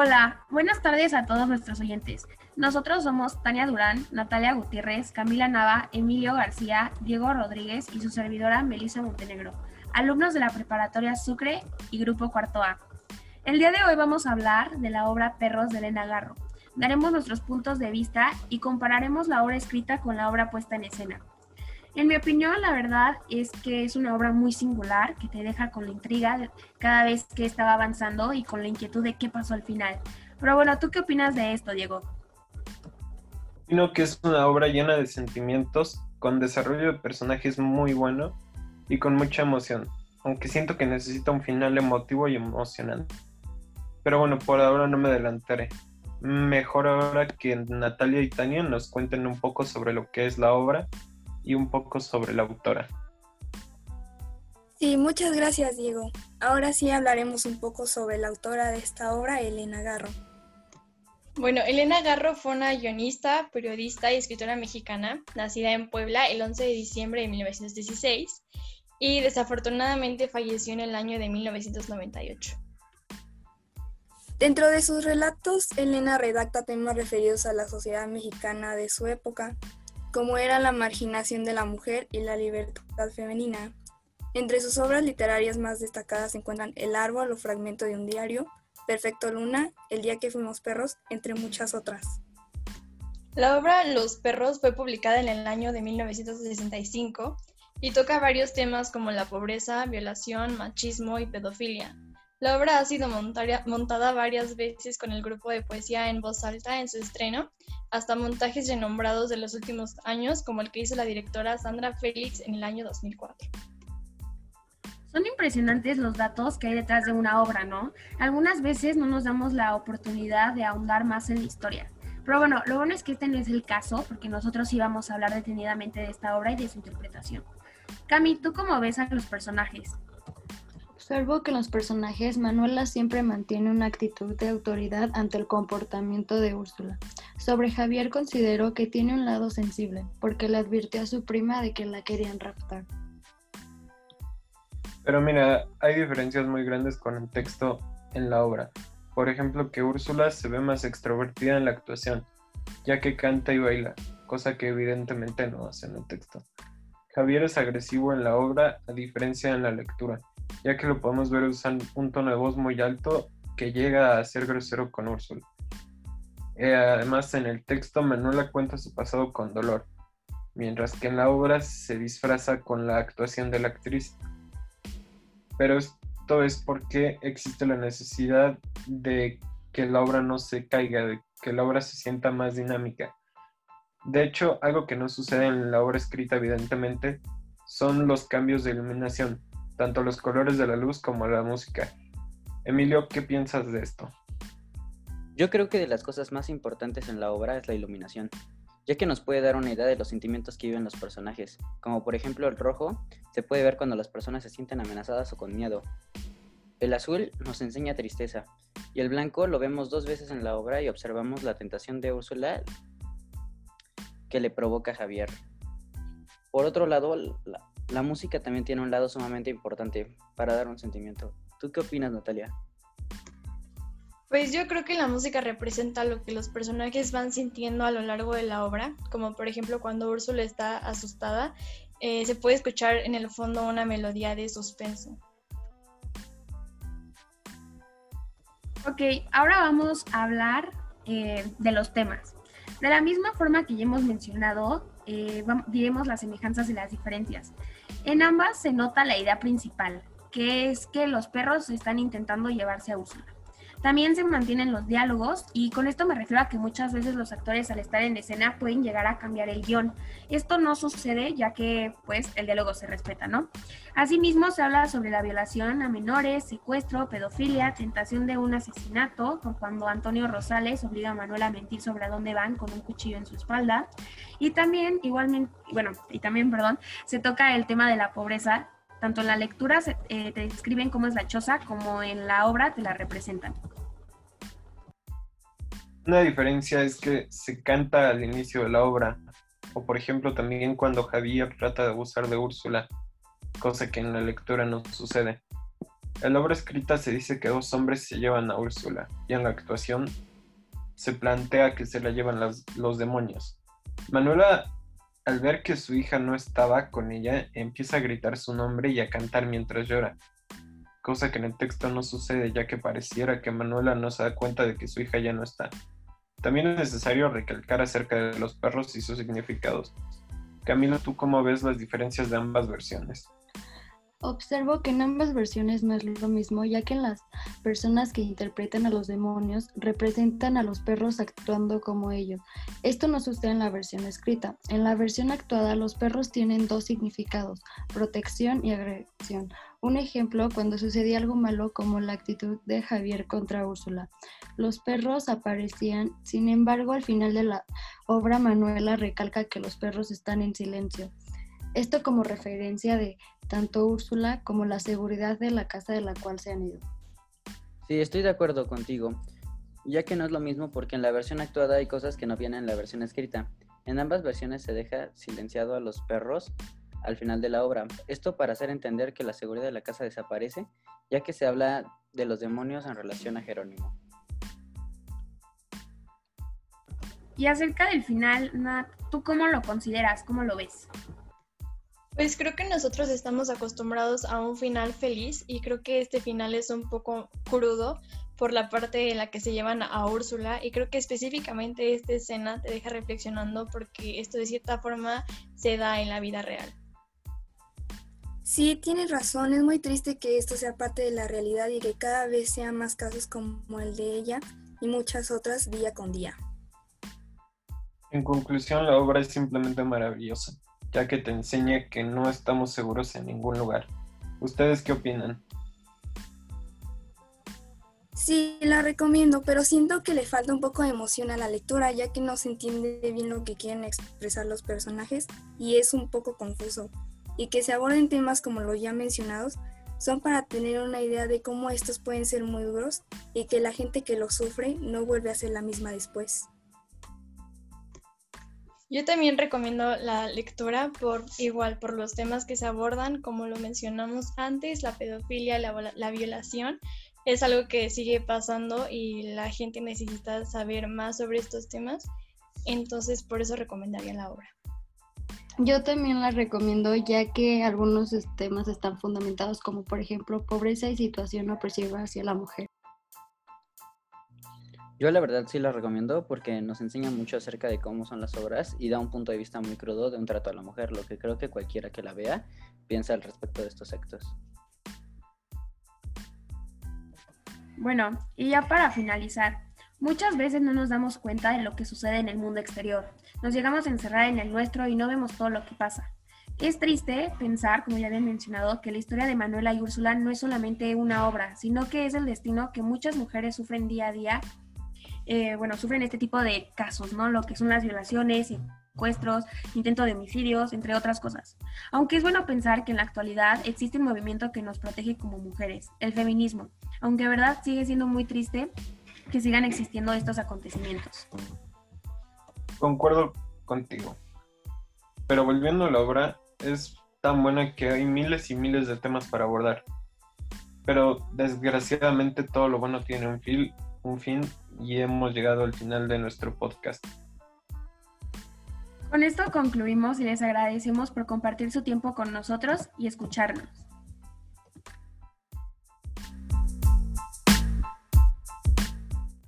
Hola, buenas tardes a todos nuestros oyentes. Nosotros somos Tania Durán, Natalia Gutiérrez, Camila Nava, Emilio García, Diego Rodríguez y su servidora Melissa Montenegro, alumnos de la preparatoria Sucre y Grupo Cuarto A. El día de hoy vamos a hablar de la obra Perros de Elena Garro. Daremos nuestros puntos de vista y compararemos la obra escrita con la obra puesta en escena. En mi opinión, la verdad es que es una obra muy singular que te deja con la intriga cada vez que estaba avanzando y con la inquietud de qué pasó al final. Pero bueno, ¿tú qué opinas de esto, Diego? Opino que es una obra llena de sentimientos, con desarrollo de personajes muy bueno y con mucha emoción, aunque siento que necesita un final emotivo y emocionante. Pero bueno, por ahora no me adelantaré. Mejor ahora que Natalia y Tania nos cuenten un poco sobre lo que es la obra y un poco sobre la autora. Sí, muchas gracias Diego. Ahora sí hablaremos un poco sobre la autora de esta obra, Elena Garro. Bueno, Elena Garro fue una guionista, periodista y escritora mexicana, nacida en Puebla el 11 de diciembre de 1916 y desafortunadamente falleció en el año de 1998. Dentro de sus relatos, Elena redacta temas referidos a la sociedad mexicana de su época, como era la marginación de la mujer y la libertad femenina. Entre sus obras literarias más destacadas se encuentran El árbol o fragmento de un diario, Perfecto Luna, El día que fuimos perros, entre muchas otras. La obra Los perros fue publicada en el año de 1965 y toca varios temas como la pobreza, violación, machismo y pedofilia. La obra ha sido montada varias veces con el grupo de poesía en voz alta en su estreno, hasta montajes renombrados de los últimos años, como el que hizo la directora Sandra Félix en el año 2004. Son impresionantes los datos que hay detrás de una obra, ¿no? Algunas veces no nos damos la oportunidad de ahondar más en la historia. Pero bueno, lo bueno es que este no es el caso, porque nosotros íbamos a hablar detenidamente de esta obra y de su interpretación. Cami, ¿tú cómo ves a los personajes? Observo que en los personajes Manuela siempre mantiene una actitud de autoridad ante el comportamiento de Úrsula. Sobre Javier considero que tiene un lado sensible, porque le advirtió a su prima de que la querían raptar. Pero mira, hay diferencias muy grandes con el texto en la obra. Por ejemplo, que Úrsula se ve más extrovertida en la actuación, ya que canta y baila, cosa que evidentemente no hace en el texto. Javier es agresivo en la obra, a diferencia en la lectura ya que lo podemos ver usando un tono de voz muy alto que llega a ser grosero con Úrsula. Eh, además, en el texto Manuela cuenta su pasado con dolor, mientras que en la obra se disfraza con la actuación de la actriz. Pero esto es porque existe la necesidad de que la obra no se caiga, de que la obra se sienta más dinámica. De hecho, algo que no sucede en la obra escrita, evidentemente, son los cambios de iluminación tanto los colores de la luz como la música. Emilio, ¿qué piensas de esto? Yo creo que de las cosas más importantes en la obra es la iluminación, ya que nos puede dar una idea de los sentimientos que viven los personajes, como por ejemplo el rojo se puede ver cuando las personas se sienten amenazadas o con miedo. El azul nos enseña tristeza, y el blanco lo vemos dos veces en la obra y observamos la tentación de Úrsula que le provoca a Javier. Por otro lado, la, la música también tiene un lado sumamente importante para dar un sentimiento. ¿Tú qué opinas, Natalia? Pues yo creo que la música representa lo que los personajes van sintiendo a lo largo de la obra, como por ejemplo cuando Úrsula está asustada, eh, se puede escuchar en el fondo una melodía de suspenso. Ok, ahora vamos a hablar eh, de los temas. De la misma forma que ya hemos mencionado, eh, diremos las semejanzas y las diferencias. En ambas se nota la idea principal, que es que los perros están intentando llevarse a Úrsula. También se mantienen los diálogos y con esto me refiero a que muchas veces los actores al estar en escena pueden llegar a cambiar el guion. Esto no sucede ya que pues el diálogo se respeta, ¿no? Asimismo se habla sobre la violación a menores, secuestro, pedofilia, tentación de un asesinato, por cuando Antonio Rosales obliga a Manuel a mentir sobre a dónde van con un cuchillo en su espalda. Y también igualmente, bueno, y también, perdón, se toca el tema de la pobreza tanto en la lectura eh, te describen cómo es la choza, como en la obra te la representan. Una diferencia es que se canta al inicio de la obra, o por ejemplo también cuando Javier trata de abusar de Úrsula, cosa que en la lectura no sucede. En la obra escrita se dice que dos hombres se llevan a Úrsula y en la actuación se plantea que se la llevan los demonios. Manuela, al ver que su hija no estaba con ella, empieza a gritar su nombre y a cantar mientras llora, cosa que en el texto no sucede ya que pareciera que Manuela no se da cuenta de que su hija ya no está. También es necesario recalcar acerca de los perros y sus significados. Camilo, ¿tú cómo ves las diferencias de ambas versiones? Observo que en ambas versiones no es lo mismo, ya que las personas que interpretan a los demonios representan a los perros actuando como ellos. Esto no sucede en la versión escrita. En la versión actuada, los perros tienen dos significados, protección y agresión. Un ejemplo, cuando sucedía algo malo como la actitud de Javier contra Úrsula. Los perros aparecían, sin embargo, al final de la obra Manuela recalca que los perros están en silencio. Esto como referencia de tanto Úrsula como la seguridad de la casa de la cual se han ido. Sí, estoy de acuerdo contigo, ya que no es lo mismo porque en la versión actuada hay cosas que no vienen en la versión escrita. En ambas versiones se deja silenciado a los perros al final de la obra. Esto para hacer entender que la seguridad de la casa desaparece, ya que se habla de los demonios en relación a Jerónimo. Y acerca del final, Nat, ¿tú cómo lo consideras? ¿Cómo lo ves? Pues creo que nosotros estamos acostumbrados a un final feliz y creo que este final es un poco crudo por la parte en la que se llevan a Úrsula y creo que específicamente esta escena te deja reflexionando porque esto de cierta forma se da en la vida real. Sí, tienes razón, es muy triste que esto sea parte de la realidad y que cada vez sean más casos como el de ella y muchas otras día con día. En conclusión, la obra es simplemente maravillosa ya que te enseña que no estamos seguros en ningún lugar. ¿Ustedes qué opinan? Sí, la recomiendo, pero siento que le falta un poco de emoción a la lectura, ya que no se entiende bien lo que quieren expresar los personajes y es un poco confuso. Y que se aborden temas como los ya mencionados son para tener una idea de cómo estos pueden ser muy duros y que la gente que los sufre no vuelve a ser la misma después. Yo también recomiendo la lectura por igual por los temas que se abordan, como lo mencionamos antes, la pedofilia, la, la, violación, es algo que sigue pasando y la gente necesita saber más sobre estos temas, entonces por eso recomendaría la obra. Yo también la recomiendo ya que algunos temas están fundamentados como por ejemplo pobreza y situación opresiva hacia la mujer. Yo la verdad sí la recomiendo porque nos enseña mucho acerca de cómo son las obras y da un punto de vista muy crudo de un trato a la mujer, lo que creo que cualquiera que la vea piensa al respecto de estos actos. Bueno, y ya para finalizar, muchas veces no nos damos cuenta de lo que sucede en el mundo exterior. Nos llegamos a encerrar en el nuestro y no vemos todo lo que pasa. Es triste pensar, como ya había mencionado, que la historia de Manuela y Úrsula no es solamente una obra, sino que es el destino que muchas mujeres sufren día a día eh, bueno, sufren este tipo de casos, ¿no? Lo que son las violaciones, secuestros, intento de homicidios, entre otras cosas. Aunque es bueno pensar que en la actualidad existe un movimiento que nos protege como mujeres, el feminismo, aunque verdad sigue siendo muy triste que sigan existiendo estos acontecimientos. Concuerdo contigo. Pero volviendo a la obra, es tan buena que hay miles y miles de temas para abordar. Pero desgraciadamente todo lo bueno tiene un, fin, un fin y hemos llegado al final de nuestro podcast. Con esto concluimos y les agradecemos por compartir su tiempo con nosotros y escucharnos.